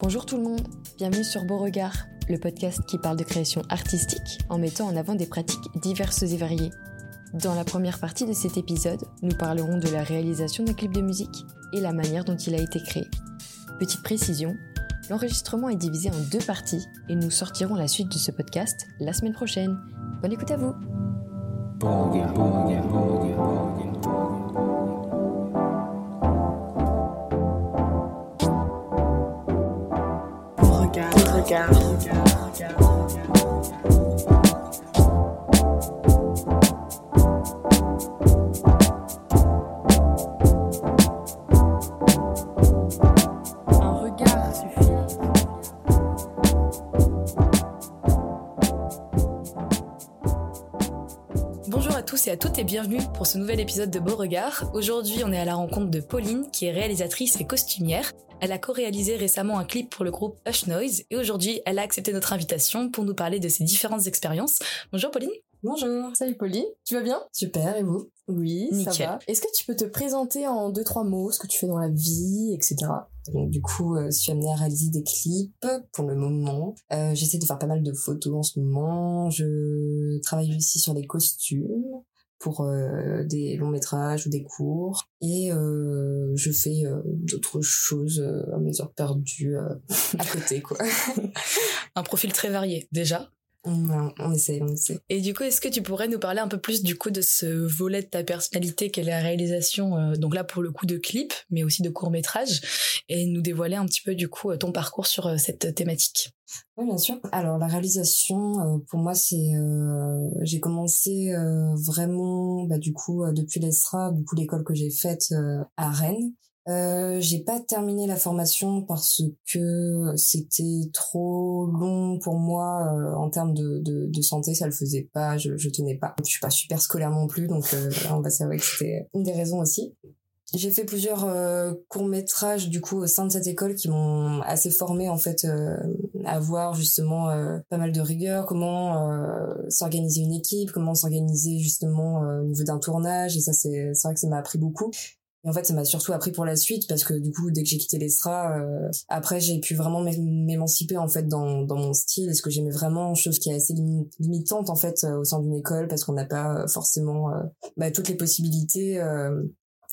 Bonjour tout le monde, bienvenue sur Beauregard, le podcast qui parle de création artistique en mettant en avant des pratiques diverses et variées. Dans la première partie de cet épisode, nous parlerons de la réalisation d'un clip de musique et la manière dont il a été créé. Petite précision, l'enregistrement est divisé en deux parties et nous sortirons la suite de ce podcast la semaine prochaine. Bonne écoute à vous Un toutes et bienvenue pour ce nouvel épisode de Beauregard. Aujourd'hui, on est à la rencontre de Pauline, qui est réalisatrice et costumière. Elle a co-réalisé récemment un clip pour le groupe Hush Noise et aujourd'hui, elle a accepté notre invitation pour nous parler de ses différentes expériences. Bonjour Pauline. Bonjour, salut Pauline, tu vas bien? Super, et vous? Oui, ça Nickel. va. Est-ce que tu peux te présenter en deux trois mots ce que tu fais dans la vie, etc. Donc du coup, euh, je suis amenée à réaliser des clips pour le moment. Euh, J'essaie de faire pas mal de photos en ce moment. Je travaille aussi sur les costumes pour euh, des longs métrages ou des courts. Et euh, je fais euh, d'autres choses à mes heures perdues à côté, quoi. Un profil très varié, déjà. On, on essaie, on essaie. Et du coup, est-ce que tu pourrais nous parler un peu plus du coup de ce volet de ta personnalité qu'est la réalisation, euh, donc là pour le coup de clips, mais aussi de courts métrages, et nous dévoiler un petit peu du coup euh, ton parcours sur euh, cette thématique? Oui, bien sûr. Alors la réalisation, euh, pour moi, c'est euh, j'ai commencé euh, vraiment, bah, du coup, euh, depuis l'ESRA, du coup l'école que j'ai faite euh, à Rennes. Euh, j'ai pas terminé la formation parce que c'était trop long pour moi euh, en termes de, de, de santé, ça le faisait pas, je, je tenais pas. Je suis pas super scolaire non plus, donc euh, on va savoir que c'était une des raisons aussi. J'ai fait plusieurs courts métrages du coup au sein de cette école qui m'ont assez formé en fait euh, à voir justement euh, pas mal de rigueur, comment euh, s'organiser une équipe, comment s'organiser justement euh, au niveau d'un tournage et ça c'est c'est vrai que ça m'a appris beaucoup. Et en fait, ça m'a surtout appris pour la suite parce que du coup, dès que j'ai quitté l'ESRA, euh, après j'ai pu vraiment m'é- m'émanciper en fait dans, dans mon style et ce que j'aimais vraiment, chose qui est assez limi- limitante en fait euh, au sein d'une école parce qu'on n'a pas euh, forcément euh, bah, toutes les possibilités. euh,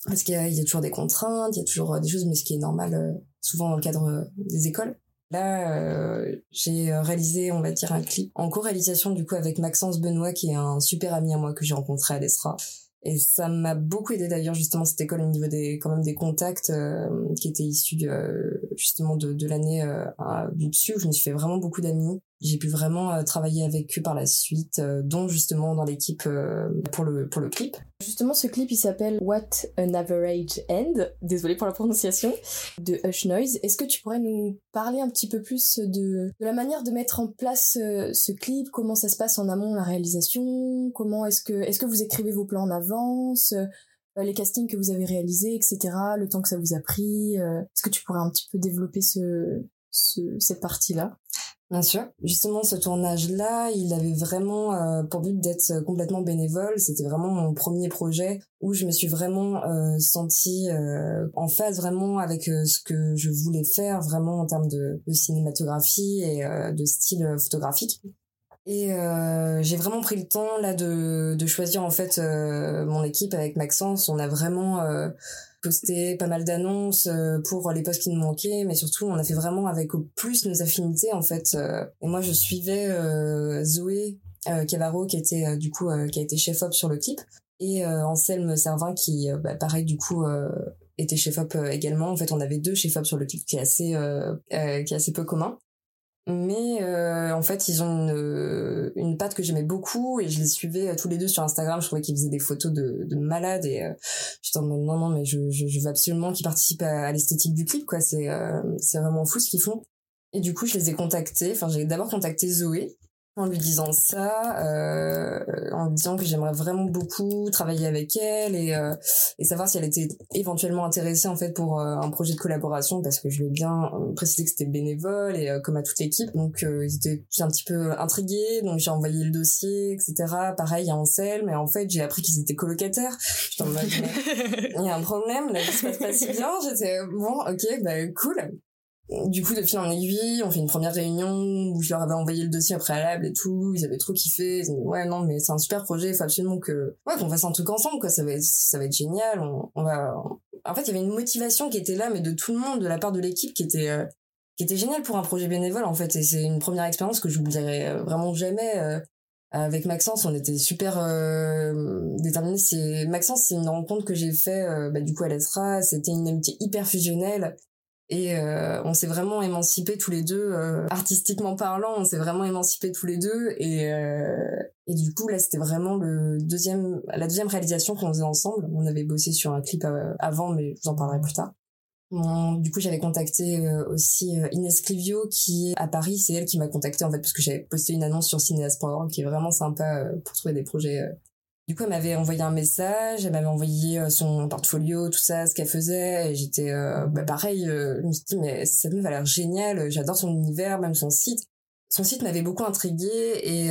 parce qu'il y, y a toujours des contraintes, il y a toujours des choses, mais ce qui est normal souvent dans le cadre des écoles. Là, euh, j'ai réalisé, on va dire, un clip en co-réalisation du coup avec Maxence Benoît, qui est un super ami à moi que j'ai rencontré à l'ESRA. Et ça m'a beaucoup aidé d'ailleurs justement cette école au niveau des quand même des contacts euh, qui étaient issus euh, justement de, l'année euh, à- du où je me suis fait vraiment beaucoup d'amis. J'ai pu vraiment euh, travailler avec eux par la suite, euh, dont justement dans l'équipe euh, pour le pour le clip. Justement, ce clip il s'appelle What an Average End, désolé pour la prononciation, de Hush Noise. Est-ce que tu pourrais nous parler un petit peu plus de, de la manière de mettre en place ce clip, comment ça se passe en amont la réalisation, comment est-ce que est-ce que vous écrivez vos plans en avance, les castings que vous avez réalisés, etc., le temps que ça vous a pris. Est-ce que tu pourrais un petit peu développer ce, ce cette partie-là? Bien sûr. Justement, ce tournage-là, il avait vraiment euh, pour but d'être complètement bénévole. C'était vraiment mon premier projet où je me suis vraiment euh, sentie euh, en phase vraiment avec euh, ce que je voulais faire vraiment en termes de, de cinématographie et euh, de style euh, photographique. Et euh, j'ai vraiment pris le temps là de, de choisir en fait euh, mon équipe avec Maxence. On a vraiment euh, posté pas mal d'annonces euh, pour les postes qui nous manquaient, mais surtout on a fait vraiment avec au plus nos affinités en fait. euh. et moi je suivais euh, Zoé Cavaro qui était du coup qui a été chef op sur le clip et Anselme Servin qui bah, pareil du coup était chef op également. En fait on avait deux chef op sur le clip qui est assez qui est assez peu commun. Mais euh, en fait, ils ont une, une patte que j'aimais beaucoup et je les suivais euh, tous les deux sur Instagram. Je trouvais qu'ils faisaient des photos de, de malades et euh, j'étais en mode non, non, mais je, je, je veux absolument qu'ils participent à, à l'esthétique du clip, quoi. C'est euh, c'est vraiment fou ce qu'ils font. Et du coup, je les ai contactés. Enfin, j'ai d'abord contacté Zoé en lui disant ça, euh, en lui disant que j'aimerais vraiment beaucoup travailler avec elle et, euh, et savoir si elle était éventuellement intéressée en fait pour euh, un projet de collaboration parce que je lui ai bien euh, précisé que c'était bénévole et euh, comme à toute l'équipe. Donc euh, ils étaient un petit peu intrigués. Donc j'ai envoyé le dossier etc pareil à Ansel. Mais en fait j'ai appris qu'ils étaient colocataires. J'étais en mode mais il y a un problème. La vie se passe pas si bien. J'étais bon ok bah cool du coup, de fil en aiguille, on fait une première réunion où je leur avais envoyé le dossier au préalable et tout. Ils avaient trop kiffé. Ils ont dit, ouais, non, mais c'est un super projet. Il faut absolument que, ouais, qu'on fasse un truc ensemble, quoi. Ça va être, ça va être génial. On, on va, en fait, il y avait une motivation qui était là, mais de tout le monde, de la part de l'équipe, qui était, euh, qui était géniale pour un projet bénévole, en fait. Et c'est une première expérience que je j'oublierai euh, vraiment jamais. Euh, avec Maxence, on était super euh, déterminés. C'est Maxence, c'est une rencontre que j'ai fait, bah, du coup à l'ESRA. C'était une amitié hyper fusionnelle et euh, on s'est vraiment émancipés tous les deux euh, artistiquement parlant on s'est vraiment émancipés tous les deux. Et euh, et du coup là c'était vraiment le deuxième la deuxième réalisation qu'on faisait ensemble. On avait bossé sur un clip avant mais je vous en parlerai plus tard. Du coup j'avais contacté aussi Inès Clivio qui est à Paris. C'est elle qui m'a contacté en fait parce que j'avais posté une annonce sur cinéas.org qui est vraiment sympa pour trouver des projets du coup, elle m'avait envoyé un message, elle m'avait envoyé euh, son portfolio, tout ça, ce qu'elle faisait. Et j'étais, euh, bah pareil, euh, je me suis dit, mais cette meuf a l'air géniale, j'adore son univers, même son site. Son site m'avait beaucoup intrigué et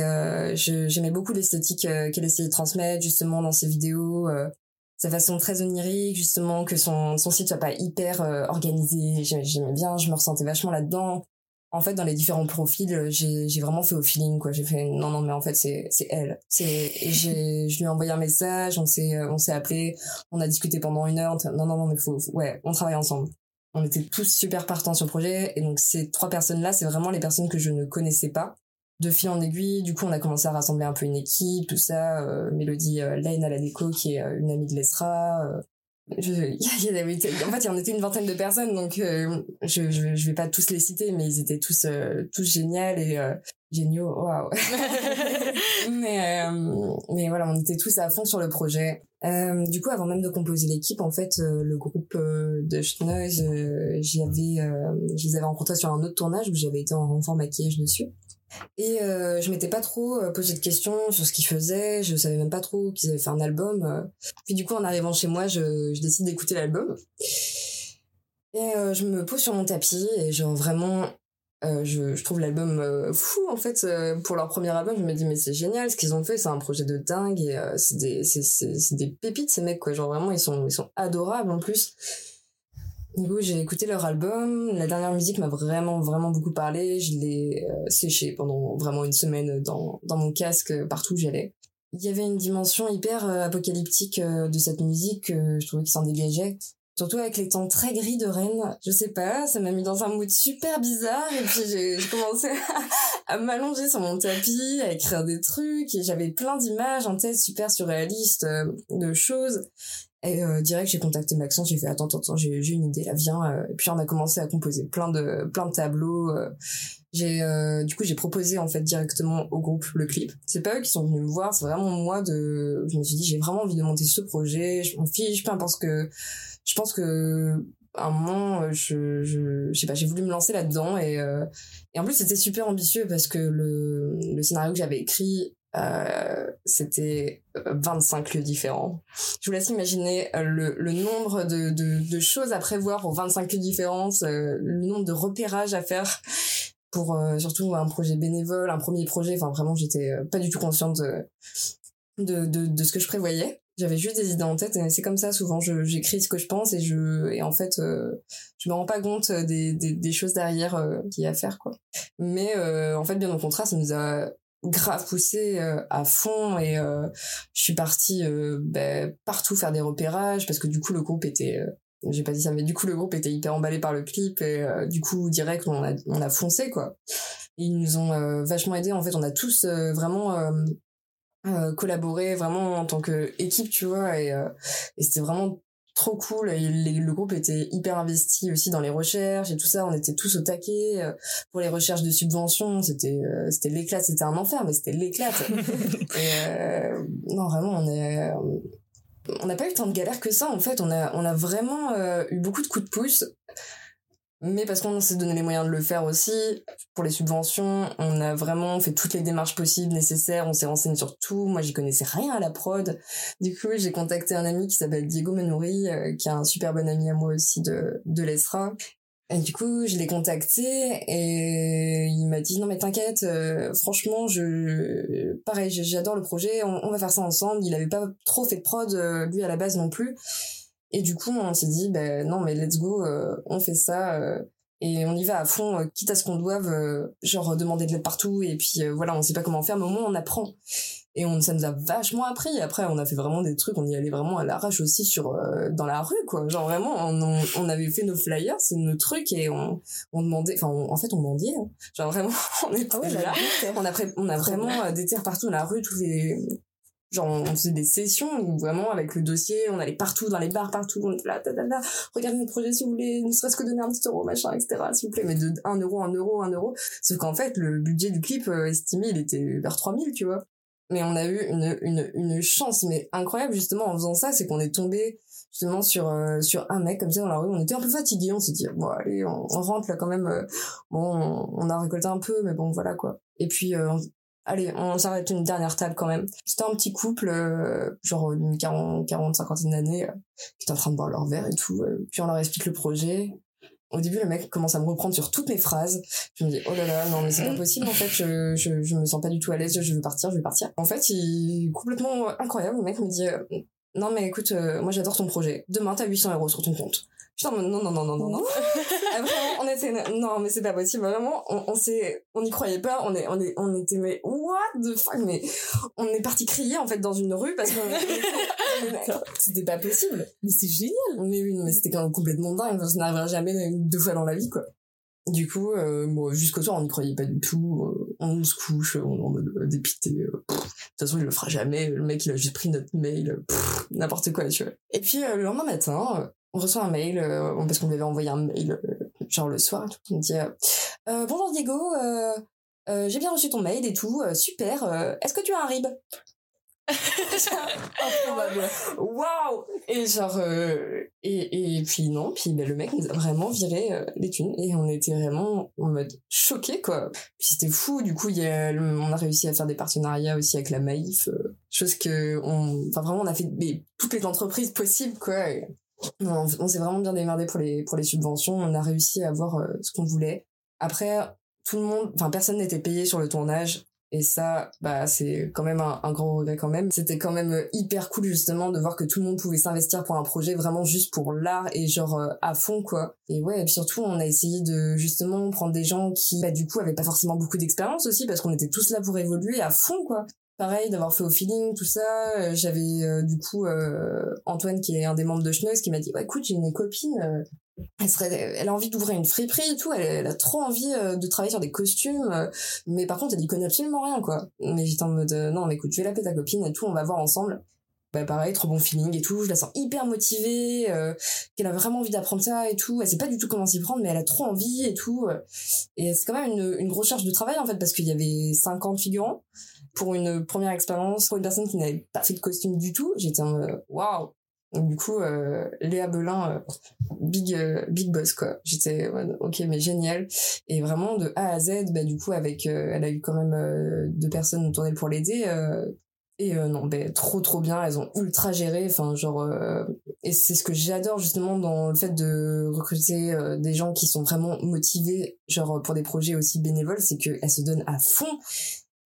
j'aimais beaucoup l'esthétique qu'elle essayait de transmettre justement dans ses vidéos. sa façon très onirique, justement, que son, son site soit pas hyper organisé. J'aimais bien, je me ressentais vachement là-dedans en fait dans les différents profils euh, j'ai vraiment fait au feeling quoi. J'ai fait non non mais en fait c'est elle. Et je lui ai envoyé un message on s'est euh, on s'est appelé on a discuté pendant une heure non non non mais faut, ouais on travaille ensemble. On était tous super partants sur le projet et donc ces trois personnes là c'est vraiment les personnes que je ne connaissais pas. De fil en aiguille du coup on a commencé à rassembler un peu une équipe tout ça euh, Mélodie euh, Lane à la déco qui est une amie de l'Esra en fait, il y en était une vingtaine de personnes, donc euh, je, je, je vais pas tous les citer, mais ils étaient tous euh, tous géniaux et euh, géniaux. Waouh. mais mais voilà, on était tous à fond sur le projet. du coup, avant même de composer l'équipe, en fait, le groupe de Schnoise, j'avais, je les avais rencontrés sur un autre tournage où j'avais été en renfort maquillage dessus. Et euh, je m'étais pas trop euh, posé de questions sur ce qu'ils faisaient, je savais même pas trop qu'ils avaient fait un album. Euh. Puis du coup, en arrivant chez moi, je, décide d'écouter l'album. Et je me pose sur mon tapis et genre vraiment, je, trouve l'album fou en fait. pour leur premier album, je me dis mais c'est génial ce qu'ils ont fait, c'est un projet de dingue et c'est des, des pépites ces mecs quoi. Genre vraiment, ils sont, ils sont adorables en plus. Du coup, j'ai écouté leur album. La dernière musique m'a vraiment, vraiment beaucoup parlé. Je l'ai euh, séché pendant vraiment une semaine dans, dans mon casque partout où j'allais. Il y avait une dimension hyper euh, apocalyptique euh, de cette musique que je trouvais qu'il s'en dégageait. Surtout avec les temps très gris de Rennes. Je sais pas, ça m'a mis dans un mood super bizarre et puis j'ai commencé à, à m'allonger sur mon tapis, à écrire des trucs et j'avais plein d'images en tête super surréalistes de choses. Et euh, direct, j'ai contacté Maxence, j'ai fait attends, attends, j'ai une idée, là, viens. Euh. et puis on a commencé à composer plein de plein de tableaux. Euh. j'ai euh, du coup j'ai proposé en fait directement au groupe le clip. C'est pas eux qui sont venus me voir, c'est vraiment moi de. Je me suis dit j'ai vraiment envie de monter ce projet. Je m'en fiche, peu importe que. Je pense que à un moment je je, je sais pas j'ai voulu me lancer là dedans et et en plus c'était super ambitieux parce que le le scénario que j'avais écrit euh, c'était 25 euh, lieux différents. Je vous laisse imaginer euh, le, le nombre de, de, de, choses à prévoir pour 25 lieux différents, le nombre de repérages à faire pour surtout un projet bénévole, un premier projet. Enfin, vraiment, j'étais pas du tout consciente de, de, de, de, ce que je prévoyais. J'avais juste des idées en tête et c'est comme ça souvent. J'écris ce que je pense et je et en fait je me rends pas compte des, des, des choses derrière euh, qu'il y a à faire quoi. Mais en fait bien au contraire ça nous a grave poussé euh, à fond et euh, je suis partie euh, ben, partout faire des repérages parce que du coup le groupe était j'ai pas dit ça mais du coup le groupe était hyper emballé par le clip et du coup direct on a on a foncé quoi. Ils nous ont vachement aidé en fait on a tous vraiment collaboré vraiment en tant que équipe tu vois et, et c'était vraiment trop cool. Et le groupe était hyper investi aussi dans les recherches et tout ça. On était tous au taquet euh, pour les recherches de subventions. C'était euh, c'était l'éclat. C'était un enfer, mais c'était l'éclat. euh, non, vraiment, on est on n'a pas eu tant de galères que ça en fait. On a on a vraiment euh, eu beaucoup de coups de pouce mais parce qu'on s'est donné les moyens de le faire aussi pour les subventions on a vraiment fait toutes les démarches possibles nécessaires on s'est renseigné sur tout moi j'y connaissais rien à la prod du coup j'ai contacté un ami qui s'appelle Diego Menouri euh, qui est un super bon ami à moi aussi de de l'ESRA et du coup, je l'ai contacté et il m'a dit non mais t'inquiète, euh, franchement, je pareil, j'adore le projet, on, on, va faire ça ensemble. Il avait pas trop fait de prod euh, lui à la base non plus. Et du coup, on s'est dit, ben non, mais let's go, euh, on fait ça. Euh. et on y va à fond, euh, quitte à ce qu'on doive, euh, genre demander de l'aide partout, et puis euh, voilà, on sait pas comment faire, mais au moins on apprend. Et on, ça nous a vachement appris. Après, on a fait vraiment des trucs, on y allait vraiment à l'arrache aussi sur dans la rue, quoi. Genre vraiment, on, on, avait fait nos flyers, c'est nos trucs, et on, on demandait, enfin, en fait, on demandait. Hein. Genre vraiment, on est ah là. On a, on a vraiment des terres partout dans la rue, tous les Genre, on faisait des sessions où vraiment, avec le dossier, on allait partout, dans les bars, partout, on était là, ta, ta, ta, regardez notre projet si vous voulez, ne serait-ce que donner un petit euro, machin, etc., s'il vous plaît, mais de 1 euro, 1 euro, 1 euro. Sauf qu'en fait, le budget du clip euh, estimé, il était vers 3000, tu vois. Mais on a eu une, une, une chance, mais incroyable, justement, en faisant ça, c'est qu'on est tombé justement sur euh, sur un mec comme ça dans la rue on était un peu fatigué on s'est dit bon allez on, rentre là quand même euh, bon on, a récolté un peu mais bon voilà quoi et puis Allez, on s'arrête une dernière table quand même. C'était un petit couple, euh, genre d'une 40, 40, cinquantaine d'années, euh, qui était en train de boire leur verre et tout. Euh, puis on leur explique le projet. Au début, le mec commence à me reprendre sur toutes mes phrases. Je me dis, oh là là, non, mais c'est pas possible, en fait, je, je, je me sens pas du tout à l'aise, je veux partir, je veux partir. En fait, il, complètement incroyable, le mec me dit, non, mais écoute, moi j'adore ton projet. Demain, t'as 800 euros sur ton compte. Putain, non, non, non, non, non, non. Ah, vraiment, on était, non, mais c'est pas possible. Vraiment, on, on s'est, on n'y croyait pas. On est, on est, on était, mais what the fuck, mais on est parti crier, en fait, dans une rue parce que c'était pas possible. Mais c'est génial. Mais oui, mais c'était quand même complètement dingue. Ça n'arrivera jamais deux fois dans la vie, quoi. Du coup, euh, bon, jusqu'au soir, on n'y croyait pas du tout. Euh, on se couche, on est en mode euh, dépité. de toute façon, il le fera jamais. Le mec, il a juste pris notre mail. N'importe quoi, tu vois. Et puis, le lendemain matin, on reçoit un mail euh, parce qu'on lui avait envoyé un mail euh, genre le soir on me dit euh, bonjour Diego j'ai bien reçu ton mail et tout super est-ce que tu as un rib? Waouh! Et genre et et puis non, puis ben, le mec nous a vraiment viré les thunes et on était vraiment en mode choqué quoi. Puis c'était fou, du coup a, on a réussi à faire des partenariats aussi avec la Maïf, chose que enfin vraiment on a fait toutes les entreprises possibles quoi on, s'est vraiment bien démerdé pour les pour les subventions. On a réussi à avoir euh, ce qu'on voulait. Après, tout le monde, enfin personne n'était payé sur le tournage. Et ça, bah, c'est quand même un, un, grand regret quand même. C'était quand même euh, hyper cool justement de voir que tout le monde pouvait s'investir pour un projet vraiment juste pour l'art et genre euh, à fond quoi. Et ouais, et puis surtout on a essayé de justement prendre des gens qui bah du coup avaient pas forcément beaucoup d'expérience aussi parce qu'on était tous là pour évoluer à fond quoi pareil d'avoir fait au feeling tout ça. Euh, j'avais euh, du coup euh, Antoine qui est un des membres de Schneuz qui m'a dit ouais écoute j'ai une copine elle serait elle a envie d'ouvrir une friperie et tout. Elle, a trop envie de travailler sur des costumes mais par contre elle y connaît absolument rien quoi. Mais j'étais en mode non mais écoute je vais l'appeler ta copine et tout on va voir ensemble. Bah pareil trop bon feeling et tout. Je la sens hyper motivée qu'elle a vraiment envie d'apprendre ça et tout. Elle sait pas du tout comment s'y prendre mais elle a trop envie et tout et c'est quand même une, une grosse charge de travail en fait parce qu'il y avait 50 figurants pour une première expérience pour une personne qui n'avait pas fait de costume du tout j'étais en waouh. Du coup euh, Léa Belin euh, big euh, big boss quoi. J'étais ok mais génial. Et vraiment de A à Z bah du coup avec elle a eu quand même deux personnes tournées pour l'aider et non ben trop trop bien. Elles ont ultra géré. Enfin genre et c'est ce que j'adore justement dans le fait de recruter des gens qui sont vraiment motivés genre pour des projets aussi bénévoles. C'est qu'elles se donnent à fond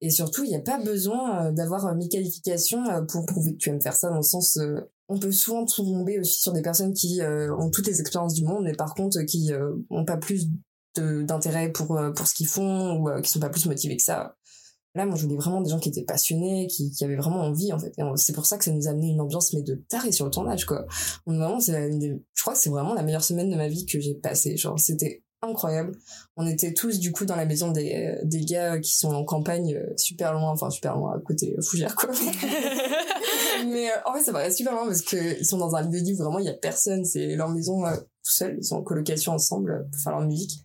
et surtout, il n'y a pas besoin euh, d'avoir euh, mes qualifications euh, pour prouver que tu aimes faire ça, dans le sens, on peut souvent tomber aussi sur des personnes qui ont toutes les expériences du monde, mais par contre, qui n'ont pas plus d'intérêt pour, pour ce qu'ils font, ou qui sont pas plus motivés que ça. Là, moi, je voulais vraiment des gens qui étaient passionnés, qui, qui avaient vraiment envie, en fait. C'est pour ça que ça nous a amené une ambiance, mais de taré sur le tournage, quoi. vraiment, c'est je crois que c'est vraiment la meilleure semaine de ma vie que j'ai passée. Genre, c'était incroyable. On était tous du coup dans la maison des, des gars qui sont en campagne euh, super loin, enfin super loin à côté Fougères quoi. Mais euh, en fait ça paraît super loin parce que ils sont dans un lieu où vraiment il y a personne, c'est leur maison euh, tout seul, ils sont en colocation ensemble pour faire leur musique.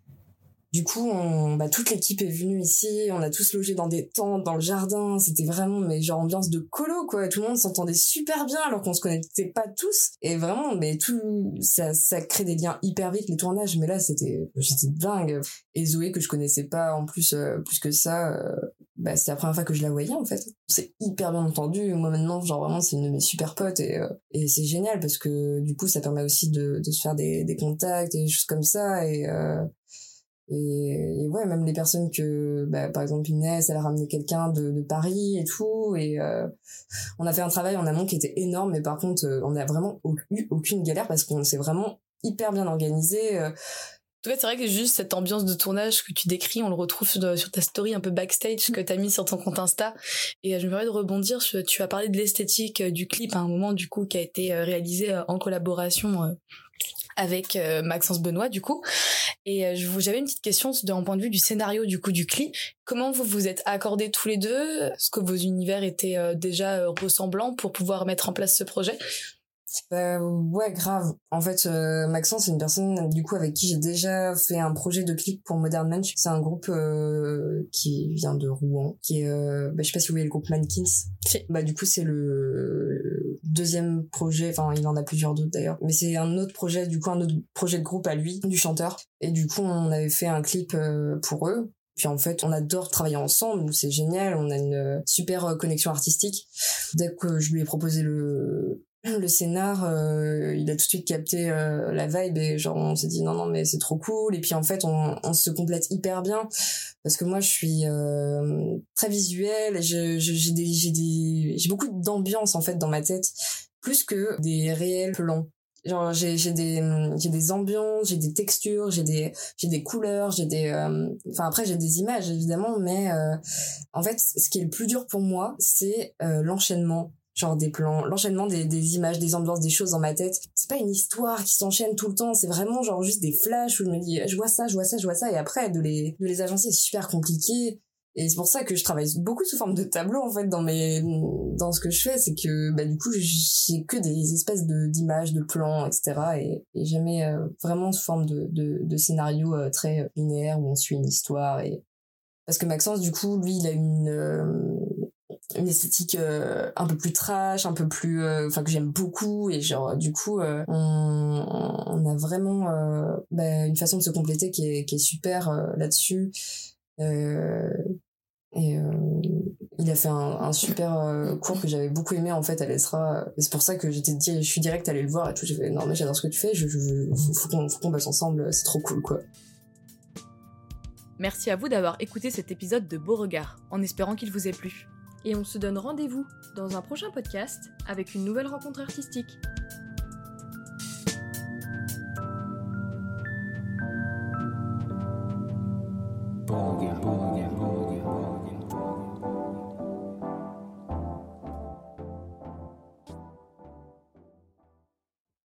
Du coup, on, bah, toute l'équipe est venue ici, on a tous logé dans des tentes, dans le jardin, c'était vraiment, mais genre ambiance de colo, quoi. Tout le monde s'entendait super bien alors qu'on se connaissait pas tous. Et vraiment, mais tout, ça, ça crée des liens hyper vite, les tournages, mais là, c'était, j'étais dingue. Et Zoé, que je connaissais pas en plus, euh, plus que ça, euh, bah, c'était la première fois que je la voyais, en fait. C'est hyper bien entendu. Moi, maintenant, genre vraiment, c'est une de mes super potes et, euh, et c'est génial parce que du coup, ça permet aussi de, de se faire des, des contacts et des choses comme ça et, et, ouais même les personnes que bah, par exemple Inès elle a ramené quelqu'un de, Paris et tout et euh, on a fait un travail en amont qui était énorme mais par contre euh, on n'a vraiment eu aucune galère parce qu'on s'est vraiment hyper bien organisé euh, En tout cas, c'est vrai que juste cette ambiance de tournage que tu décris, on le retrouve sur, ta story un peu backstage que tu as mis sur ton compte Insta. Et je me permets de rebondir, tu as parlé de l'esthétique du clip à un moment du coup qui a été réalisé en collaboration avec euh, Maxence Benoît du coup. Et euh, j'avais une petite question d'un point de vue du scénario du coup du clip. Comment vous vous êtes accordés tous les deux? Est-ce que vos univers étaient euh, déjà ressemblants pour pouvoir mettre en place ce projet? Bah, ouais, grave. En fait, euh, Maxence, c'est une personne du coup avec qui j'ai déjà fait un projet de clip pour Modern Mensch. C'est un groupe euh, qui vient de Rouen, qui est, euh, bah, je sais pas si vous voyez le groupe Mankins. Bah du coup, c'est le deuxième projet. Enfin, il en a plusieurs d'autres d'ailleurs, mais c'est un autre projet. Du coup, un autre projet de groupe à lui, du chanteur. Et du coup, on avait fait un clip euh, pour eux. Puis en fait, on adore travailler ensemble, c'est génial, on a une super connexion artistique. Dès que je lui ai proposé le le scénar euh, il a tout de suite capté euh, la vibe et genre on s'est dit non non mais c'est trop cool. Et puis en fait on, on se complète hyper bien. Parce que moi je suis euh, très visuelle. J'ai des j'ai des j'ai beaucoup d'ambiance en fait dans ma tête. Plus que des réels plans. Genre j'ai j'ai des j'ai des ambiances j'ai des textures j'ai des j'ai des couleurs j'ai des enfin après j'ai des images évidemment. Mais en fait ce qui est le plus dur pour moi c'est l'enchaînement genre des plans, l'enchaînement des, images, des ambiances, des choses dans ma tête. C'est pas une histoire qui s'enchaîne tout le temps, c'est vraiment genre juste des flashs où je me dis je vois ça, je vois ça, je vois ça et après de les de les agencer c'est super compliqué. Et c'est pour ça que je travaille beaucoup sous forme de tableau en fait dans mes dans ce que je fais, c'est que bah du coup j'ai que des espèces de d'images, de plans, etc. Et, jamais euh, vraiment sous forme de de, de scénario euh, très linéaire où on suit une histoire et parce que Maxence du coup lui il a une euh, une esthétique euh, un peu plus trash, un peu plus, euh, enfin que j'aime beaucoup et genre du coup euh, on, a vraiment bah, une façon de se compléter qui est, qui est super là-dessus. et il a fait un, super cours que j'avais beaucoup aimé en fait à l'ESRA. Et c'est pour ça que j'étais je suis direct allée le voir et tout. J'ai fait non mais j'adore ce que tu fais. Je, je, faut qu'on qu bosse ensemble. C'est trop cool quoi. Merci à vous d'avoir écouté cet épisode de Beauregard, en espérant qu'il vous ait plu et on se donne rendez-vous dans un prochain podcast avec une nouvelle rencontre artistique.